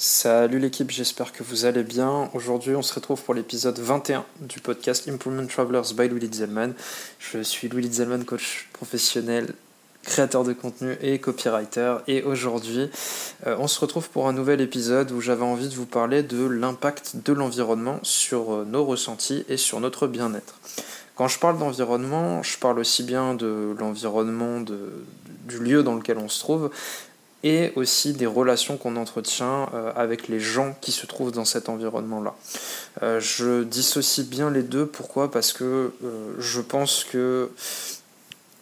Salut l'équipe, j'espère que vous allez bien. Aujourd'hui, on se retrouve pour l'épisode 21 du podcast Improvement Travelers by Louis Zellman. Je suis Louis Zellman, coach professionnel, créateur de contenu et copywriter. Et aujourd'hui, euh, on se retrouve pour un nouvel épisode où j'avais envie de vous parler de l'impact de l'environnement sur euh, nos ressentis et sur notre bien-être. Quand je parle d'environnement, je parle aussi bien de l'environnement du lieu dans lequel on se trouve, et aussi des relations qu'on entretient euh, avec les gens qui se trouvent dans cet environnement-là. Euh, je dissocie bien les deux, pourquoi? Parce que euh, je pense que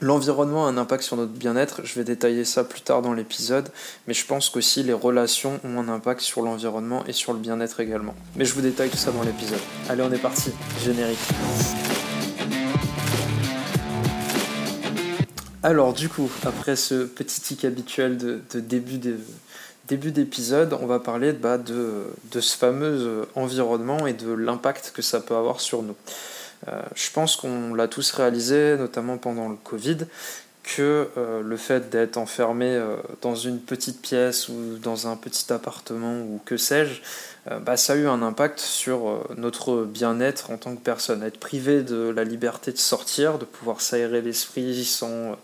l'environnement a un impact sur notre bien-être, je vais détailler ça plus tard dans l'épisode, mais je pense qu'aussi les relations ont un impact sur l'environnement et sur le bien-être également. Mais je vous détaille tout ça dans l'épisode. Allez, on est parti, générique. Alors du coup, après ce petit tic habituel de, début d'épisode, on va parler bah, de, ce fameux environnement et de l'impact que ça peut avoir sur nous. Euh, je pense qu'on l'a tous réalisé, notamment pendant le Covid, que euh, le fait d'être enfermé euh, dans une petite pièce ou dans un petit appartement ou que sais-je, euh, bah, ça a eu un impact sur notre bien-être en tant que personne. Être privé de la liberté de sortir, de pouvoir s'aérer l'esprit sans...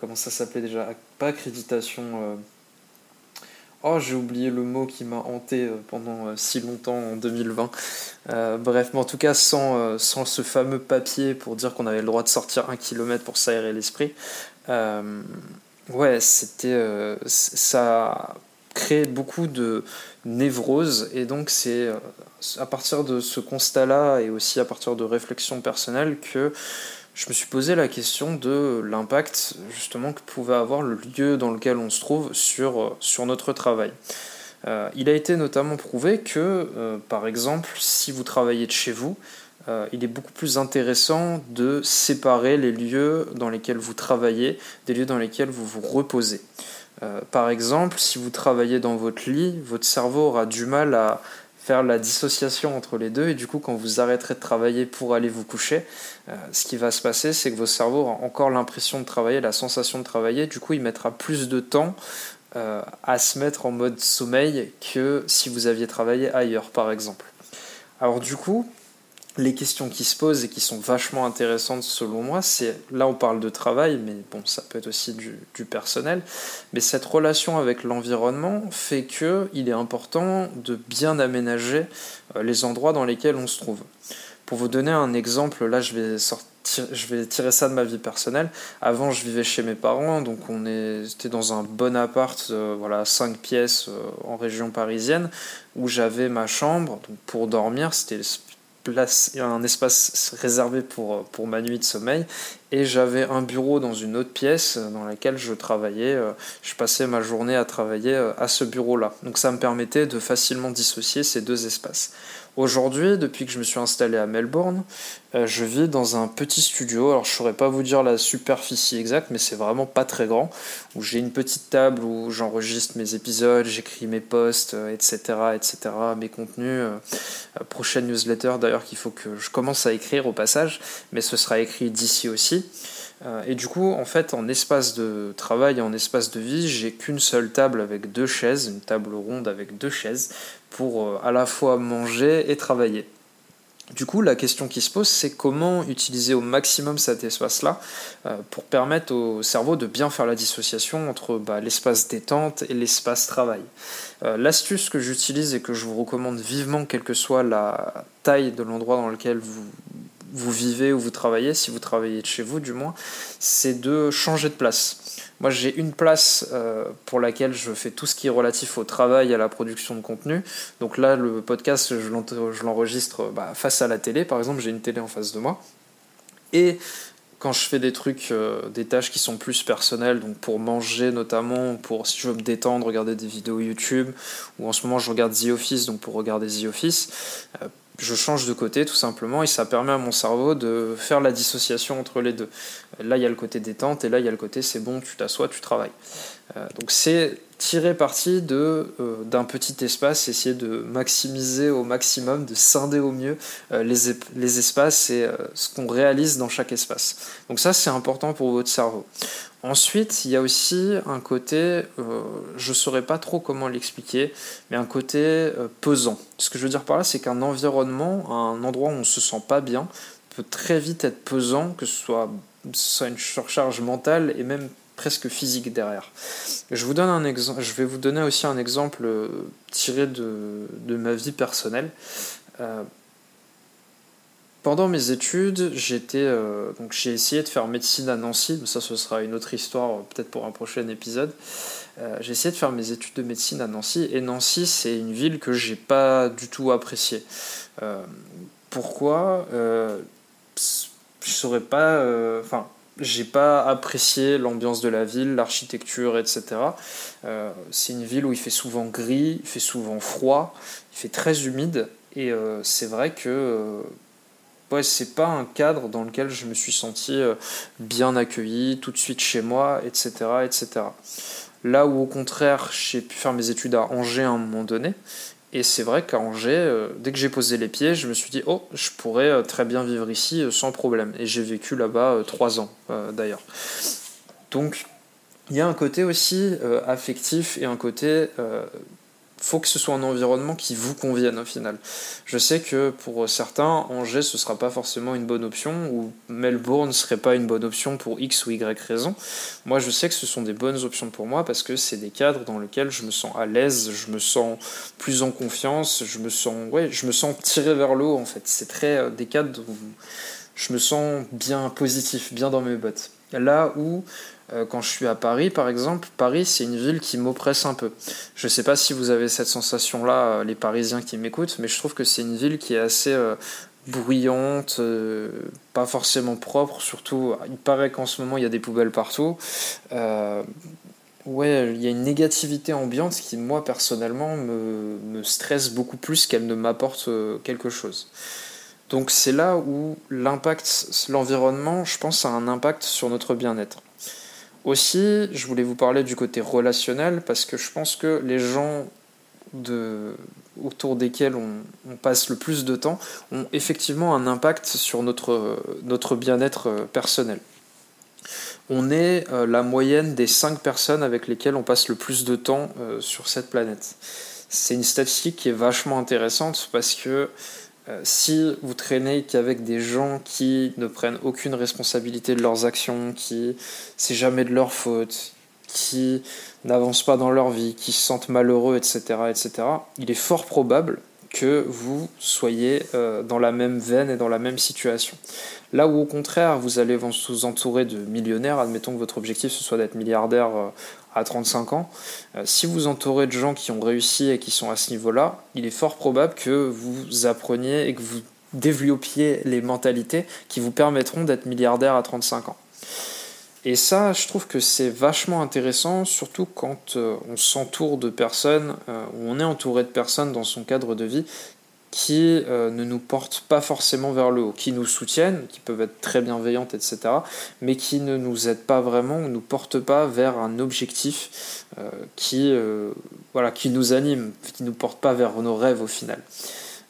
comment ça s'appelait déjà? Pas accréditation Oh, j'ai oublié le mot qui m'a hanté euh, pendant euh, si longtemps en 2020. Euh, bref, mais en tout cas, sans, sans ce fameux papier pour dire qu'on avait le droit de sortir un kilomètre pour s'aérer l'esprit, ouais, c'était. ça crée beaucoup de névrose et donc c'est à partir de ce constat-là et aussi à partir de réflexions personnelles que je me suis posé la question de l'impact justement que pouvait avoir le lieu dans lequel on se trouve sur, euh, notre travail. Euh, il a été notamment prouvé que, euh, par exemple, si vous travaillez de chez vous, il est beaucoup plus intéressant de séparer les lieux dans lesquels vous travaillez des lieux dans lesquels vous vous reposez. par exemple, si vous travaillez dans votre lit, votre cerveau aura du mal à, faire la dissociation entre les deux et du coup quand vous arrêterez de travailler pour aller vous coucher, euh, ce qui va se passer c'est que vos cerveaux auront encore l'impression de travailler, la sensation de travailler, du coup il mettra plus de temps euh, à se mettre en mode sommeil que si vous aviez travaillé ailleurs par exemple. Alors du coup, les questions qui se posent et qui sont vachement intéressantes selon moi, c'est là on parle de travail, mais bon, ça peut être aussi du, personnel, mais cette relation avec l'environnement fait que il est important de bien aménager euh, les endroits dans lesquels on se trouve. Pour vous donner un exemple, là je vais sortir je vais tirer ça de ma vie personnelle. Avant, je vivais chez mes parents, donc on était dans un bon appart, euh, voilà, 5 pièces euh, en région parisienne, où j'avais ma chambre donc pour dormir. C'était place, un espace réservé pour, pour ma nuit de sommeil et j'avais un bureau dans une autre pièce dans laquelle je travaillais. Euh, je passais ma journée à travailler euh, à ce bureau-là. Donc ça me permettait de facilement dissocier ces deux espaces. Aujourd'hui, depuis que je me suis installé à Melbourne, euh, je vis dans un petit studio. Alors, je ne saurais pas vous dire la superficie exacte, mais c'est vraiment pas très grand. Où j'ai une petite table où j'enregistre mes épisodes, j'écris mes posts, etc., etc., mes contenus. Prochaine newsletter d'ailleurs qu'il faut que je commence à écrire au passage, mais ce sera écrit d'ici aussi. Euh, et du coup, en fait, en espace de travail et en espace de vie, j'ai qu'une seule table avec deux chaises, une table ronde avec deux chaises, pour euh, à la fois manger et travailler. Du coup, la question qui se pose, c'est comment utiliser au maximum cet espace-là euh, pour permettre au cerveau de bien faire la dissociation entre bah, l'espace détente et l'espace travail. L'astuce que j'utilise et que je vous recommande vivement, quelle que soit la taille de l'endroit dans lequel vous, vous vivez ou vous travaillez, si vous travaillez de chez vous du moins, c'est de changer de place. Moi j'ai une place euh, pour laquelle je fais tout ce qui est relatif au travail à la production de contenu. Donc là le podcast je l'enregistre bah, face à la télé par exemple, j'ai une télé en face de moi. Et quand je fais des trucs, euh, des tâches qui sont plus personnelles, donc pour manger notamment, pour si je veux me détendre, regarder des vidéos YouTube, ou en ce moment je regarde The Office, donc pour regarder The Office, euh, je change de côté tout simplement et ça permet à mon cerveau de faire la dissociation entre les deux. Là, il y a le côté détente et là, il y a le côté c'est bon, tu t'assois, tu travailles. Euh, donc c'est tirer parti de, euh, d'un petit espace, essayer de maximiser au maximum, de scinder au mieux euh, les, les espaces et ce qu'on réalise dans chaque espace. Donc ça, c'est important pour votre cerveau. Ensuite, il y a aussi un côté, je ne saurais pas trop comment l'expliquer, mais un côté pesant. Ce que je veux dire par là, c'est qu'un environnement, un endroit où on ne se sent pas bien, peut très vite être pesant, que ce soit, soit une surcharge mentale et même presque physique derrière. Je, vous donne un je vais vous donner aussi un exemple tiré de, de ma vie personnelle. Euh, pendant mes études, euh, j'ai essayé de faire médecine à Nancy, mais ça ce sera une autre histoire peut-être pour un prochain épisode. Euh, j'ai essayé de faire mes études de médecine à Nancy et Nancy c'est une ville que j'ai pas du tout appréciée. pourquoi? Je saurais pas. Enfin, j'ai pas apprécié l'ambiance de la ville, l'architecture, etc. c'est une ville où il fait souvent gris, il fait souvent froid, il fait très humide et euh, c'est vrai que euh, ouais, c'est pas un cadre dans lequel je me suis senti euh, bien accueilli, tout de suite chez moi, etc. etc. Là où au contraire j'ai pu faire mes études à Angers à un moment donné, et c'est vrai qu'à Angers, dès que j'ai posé les pieds, je me suis dit, oh, je pourrais très bien vivre ici sans problème. Et j'ai vécu là-bas trois ans d'ailleurs. Donc il y a un côté aussi affectif et un côté faut que ce soit un environnement qui vous convienne au final. Je sais que pour certains, Angers ce sera pas forcément une bonne option ou Melbourne ne serait pas une bonne option pour X ou Y raison. Moi je sais que ce sont des bonnes options pour moi parce que c'est des cadres dans lesquels je me sens à l'aise, je me sens plus en confiance, je me sens ouais, je me sens tiré vers le haut en fait. C'est très euh, des cadres où je me sens bien positif, bien dans mes bottes. Là où euh, quand je suis à Paris, par exemple, Paris, c'est une ville qui m'oppresse un peu. Je ne sais pas si vous avez cette sensation-là, euh, les Parisiens qui m'écoutent, mais je trouve que c'est une ville qui est assez euh, bruyante, pas forcément propre, surtout, il paraît qu'en ce moment, il y a des poubelles partout. ouais, il y a une négativité ambiante qui, moi, personnellement, me, me stresse beaucoup plus qu'elle ne m'apporte quelque chose. Donc c'est là où l'impact, l'environnement, je pense, a un impact sur notre bien-être. Aussi, je voulais vous parler du côté relationnel parce que je pense que les gens autour desquels on, passe le plus de temps ont effectivement un impact sur notre, notre bien-être euh, personnel. On est euh, la moyenne des 5 personnes avec lesquelles on passe le plus de temps euh, sur cette planète. C'est une statistique qui est vachement intéressante parce que euh, si vous traînez qu'avec des gens qui ne prennent aucune responsabilité de leurs actions, qui c'est jamais de leur faute, qui n'avancent pas dans leur vie, qui se sentent malheureux, etc., etc., il est fort probable que vous soyez euh, dans la même veine et dans la même situation. Là où au contraire, vous allez vous entourer de millionnaires, admettons que votre objectif ce soit d'être milliardaire euh, à 35 ans, euh, si vous entourez de gens qui ont réussi et qui sont à ce niveau-là, il est fort probable que vous appreniez et que vous développiez les mentalités qui vous permettront d'être milliardaire à 35 ans. Et ça, je trouve que c'est vachement intéressant, surtout quand euh, on s'entoure de personnes, euh, ou on est entouré de personnes dans son cadre de vie qui euh, ne nous portent pas forcément vers le haut, qui nous soutiennent, qui peuvent être très bienveillantes, etc., mais qui ne nous aident pas vraiment, ou ne nous portent pas vers un objectif qui, voilà, qui nous anime, qui ne nous porte pas vers nos rêves au final.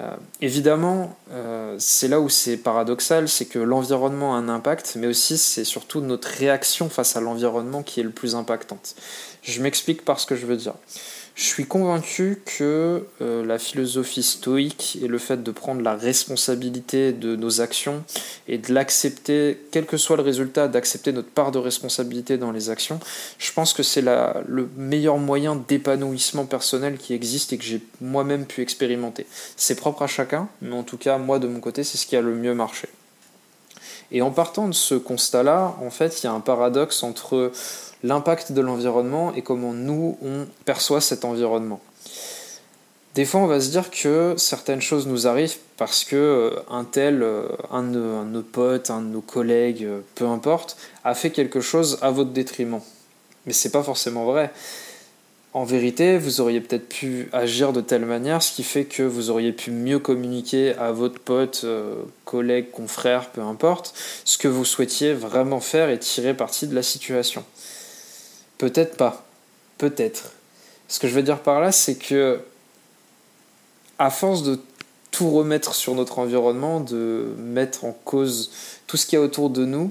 Euh, évidemment, euh, c'est là où c'est paradoxal, c'est que l'environnement a un impact, mais aussi c'est surtout notre réaction face à l'environnement qui est le plus impactante. Je m'explique par ce que je veux dire. Je suis convaincu que euh, la philosophie stoïque et le fait de prendre la responsabilité de nos actions et de l'accepter, quel que soit le résultat, d'accepter notre part de responsabilité dans les actions, je pense que c'est le meilleur moyen d'épanouissement personnel qui existe et que j'ai moi-même pu expérimenter. C'est propre à chacun, mais en tout cas, moi de mon côté, c'est ce qui a le mieux marché. Et en partant de ce constat-là, en fait, il y a un paradoxe entre l'impact de l'environnement et comment nous, on perçoit cet environnement. Des fois, on va se dire que certaines choses nous arrivent parce que euh, un tel, euh, un de, nos potes, un de nos collègues, euh, peu importe, a fait quelque chose à votre détriment. Mais c'est pas forcément vrai. En vérité, vous auriez peut-être pu agir de telle manière, ce qui fait que vous auriez pu mieux communiquer à votre pote, collègue, confrère, peu importe, ce que vous souhaitiez vraiment faire et tirer parti de la situation. Peut-être pas. Peut-être. Ce que je veux dire par là, c'est que à force de tout remettre sur notre environnement, de mettre en cause tout ce qu'il y a autour de nous,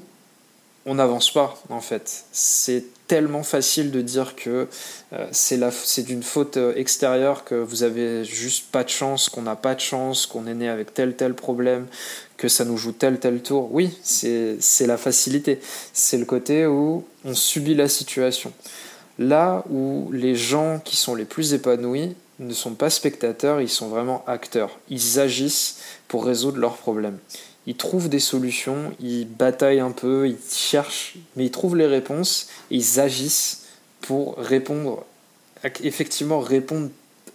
on n'avance pas en fait. C'est tellement facile de dire que euh, c'est d'une faute euh, extérieure, que vous avez juste pas de chance, qu'on n'a pas de chance, qu'on est né avec tel tel problème, que ça nous joue tel tel tour. Oui, c'est la facilité. C'est le côté où on subit la situation. Là où les gens qui sont les plus épanouis ne sont pas spectateurs, ils sont vraiment acteurs. Ils agissent pour résoudre leurs problèmes ils trouvent des solutions, ils bataillent un peu, ils cherchent, mais ils trouvent les réponses et ils agissent pour répondre, effectivement répondre.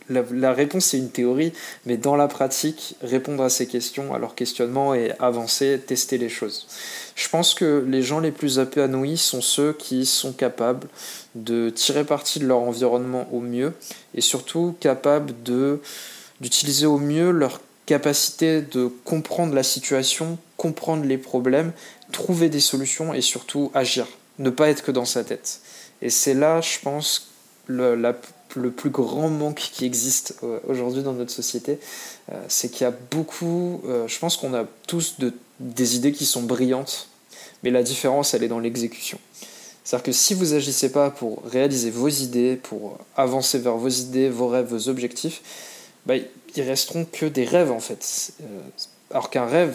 La, réponse c'est une théorie, mais dans la pratique, répondre à ces questions, à leurs questionnements et avancer, tester les choses. Je pense que les gens les plus épanouis sont ceux qui sont capables de tirer parti de leur environnement au mieux et surtout capables d'utiliser au mieux leur capacité de comprendre la situation, comprendre les problèmes, trouver des solutions et surtout agir, ne pas être que dans sa tête. Et c'est là, je pense, le, plus grand manque qui existe euh, aujourd'hui dans notre société, euh, c'est qu'il y a beaucoup, euh, je pense qu'on a tous de, des idées qui sont brillantes, mais la différence, elle est dans l'exécution. C'est-à-dire que si vous agissez pas pour réaliser vos idées, pour avancer vers vos idées, vos rêves, vos objectifs, bah, ils resteront que des rêves en fait. Euh, alors qu'un rêve,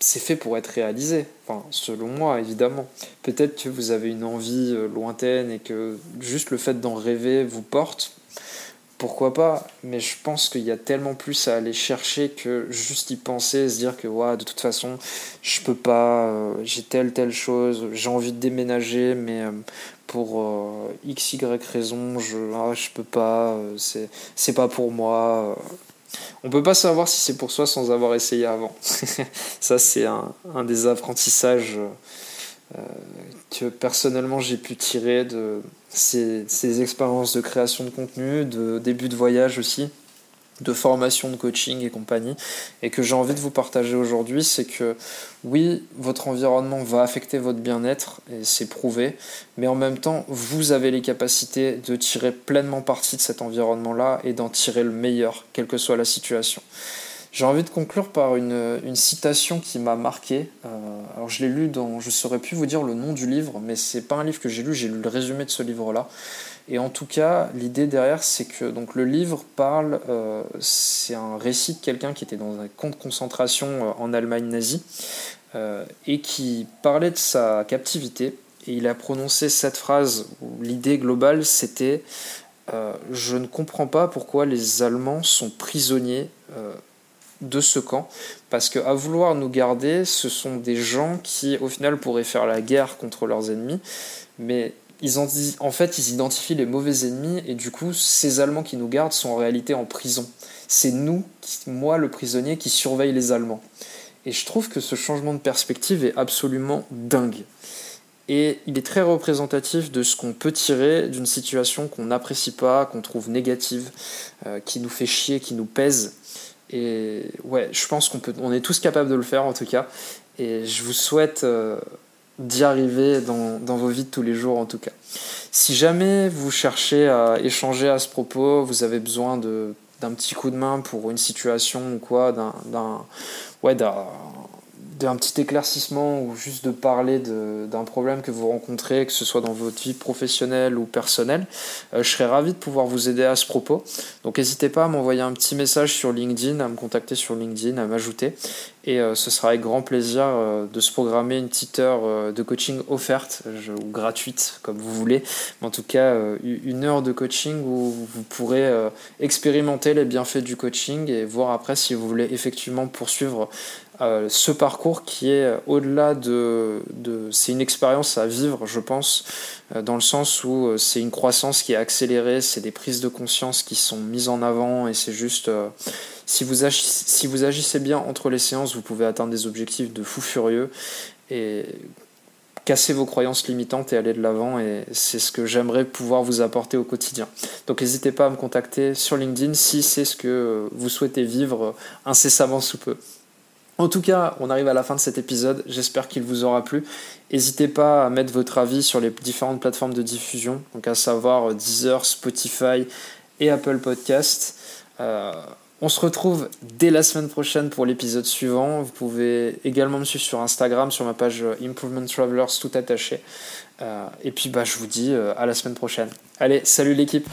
c'est fait pour être réalisé. Enfin, selon moi, évidemment. Peut-être que vous avez une envie euh, lointaine et que juste le fait d'en rêver vous porte. Pourquoi pas? Mais je pense qu'il y a tellement plus à aller chercher que juste y penser, se dire que de toute façon, je peux pas, euh, j'ai telle telle chose, j'ai envie de déménager, mais pour x y raison, je ah, je peux pas, c'est pas pour moi. On peut pas savoir si c'est pour soi sans avoir essayé avant. Ça, c'est un, des apprentissages euh, que personnellement j'ai pu tirer de ces expériences de création de contenu, de début de voyage aussi de formation, de coaching et compagnie, et que j'ai envie de vous partager aujourd'hui, c'est que oui, votre environnement va affecter votre bien-être, et c'est prouvé, mais en même temps, vous avez les capacités de tirer pleinement parti de cet environnement-là et d'en tirer le meilleur, quelle que soit la situation. J'ai envie de conclure par une, citation qui m'a marqué. Euh, alors je l'ai lu dans, je saurais plus vous dire le nom du livre, mais c'est pas un livre que j'ai lu, j'ai lu le résumé de ce livre-là. Et en tout cas, l'idée derrière, c'est que donc, le livre parle, euh, c'est un récit de quelqu'un qui était dans un camp de concentration euh, en Allemagne nazie euh, et qui parlait de sa captivité. Et il a prononcé cette phrase où l'idée globale, c'était Je ne comprends pas pourquoi les Allemands sont prisonniers de ce camp, parce qu'à vouloir nous garder, ce sont des gens qui, au final, pourraient faire la guerre contre leurs ennemis, mais ils en fait, ils identifient les mauvais ennemis et du coup, ces Allemands qui nous gardent sont en réalité en prison. C'est nous, moi le prisonnier, qui surveille les Allemands. Et je trouve que ce changement de perspective est absolument dingue. Et il est très représentatif de ce qu'on peut tirer d'une situation qu'on n'apprécie pas, qu'on trouve négative, euh, qui nous fait chier, qui nous pèse. Et ouais, je pense qu'on peut, on est tous capables de le faire en tout cas. Et je vous souhaite euh, d'y arriver dans, vos vies de tous les jours en tout cas. Si jamais vous cherchez à échanger à ce propos, vous avez besoin d'un petit coup de main pour une situation ou quoi, d'un ouais, d'un petit éclaircissement ou juste de parler d'un problème que vous rencontrez, que ce soit dans votre vie professionnelle ou personnelle, euh, je serais ravi de pouvoir vous aider à ce propos. Donc n'hésitez pas à m'envoyer un petit message sur LinkedIn, à me contacter sur LinkedIn, à m'ajouter. Et euh, ce sera avec grand plaisir euh, de se programmer une petite heure de coaching offerte ou gratuite, comme vous voulez. Mais en tout cas, une heure de coaching où vous pourrez expérimenter les bienfaits du coaching et voir après si vous voulez effectivement poursuivre euh, ce parcours qui est euh, au-delà de, c'est une expérience à vivre, je pense, euh, dans le sens où c'est une croissance qui est accélérée, c'est des prises de conscience qui sont mises en avant et c'est juste si vous, si vous agissez bien entre les séances, vous pouvez atteindre des objectifs de fou furieux et casser vos croyances limitantes et aller de l'avant et c'est ce que j'aimerais pouvoir vous apporter au quotidien. Donc n'hésitez pas à me contacter sur LinkedIn si c'est ce que vous souhaitez vivre incessamment sous peu. En tout cas, on arrive à la fin de cet épisode, j'espère qu'il vous aura plu. N'hésitez pas à mettre votre avis sur les différentes plateformes de diffusion, donc à savoir euh, Deezer, Spotify et Apple Podcast. Euh, on se retrouve dès la semaine prochaine pour l'épisode suivant. Vous pouvez également me suivre sur Instagram, sur ma page euh, Improvement Travelers tout attaché. Et puis bah, je vous dis à la semaine prochaine. Allez, salut l'équipe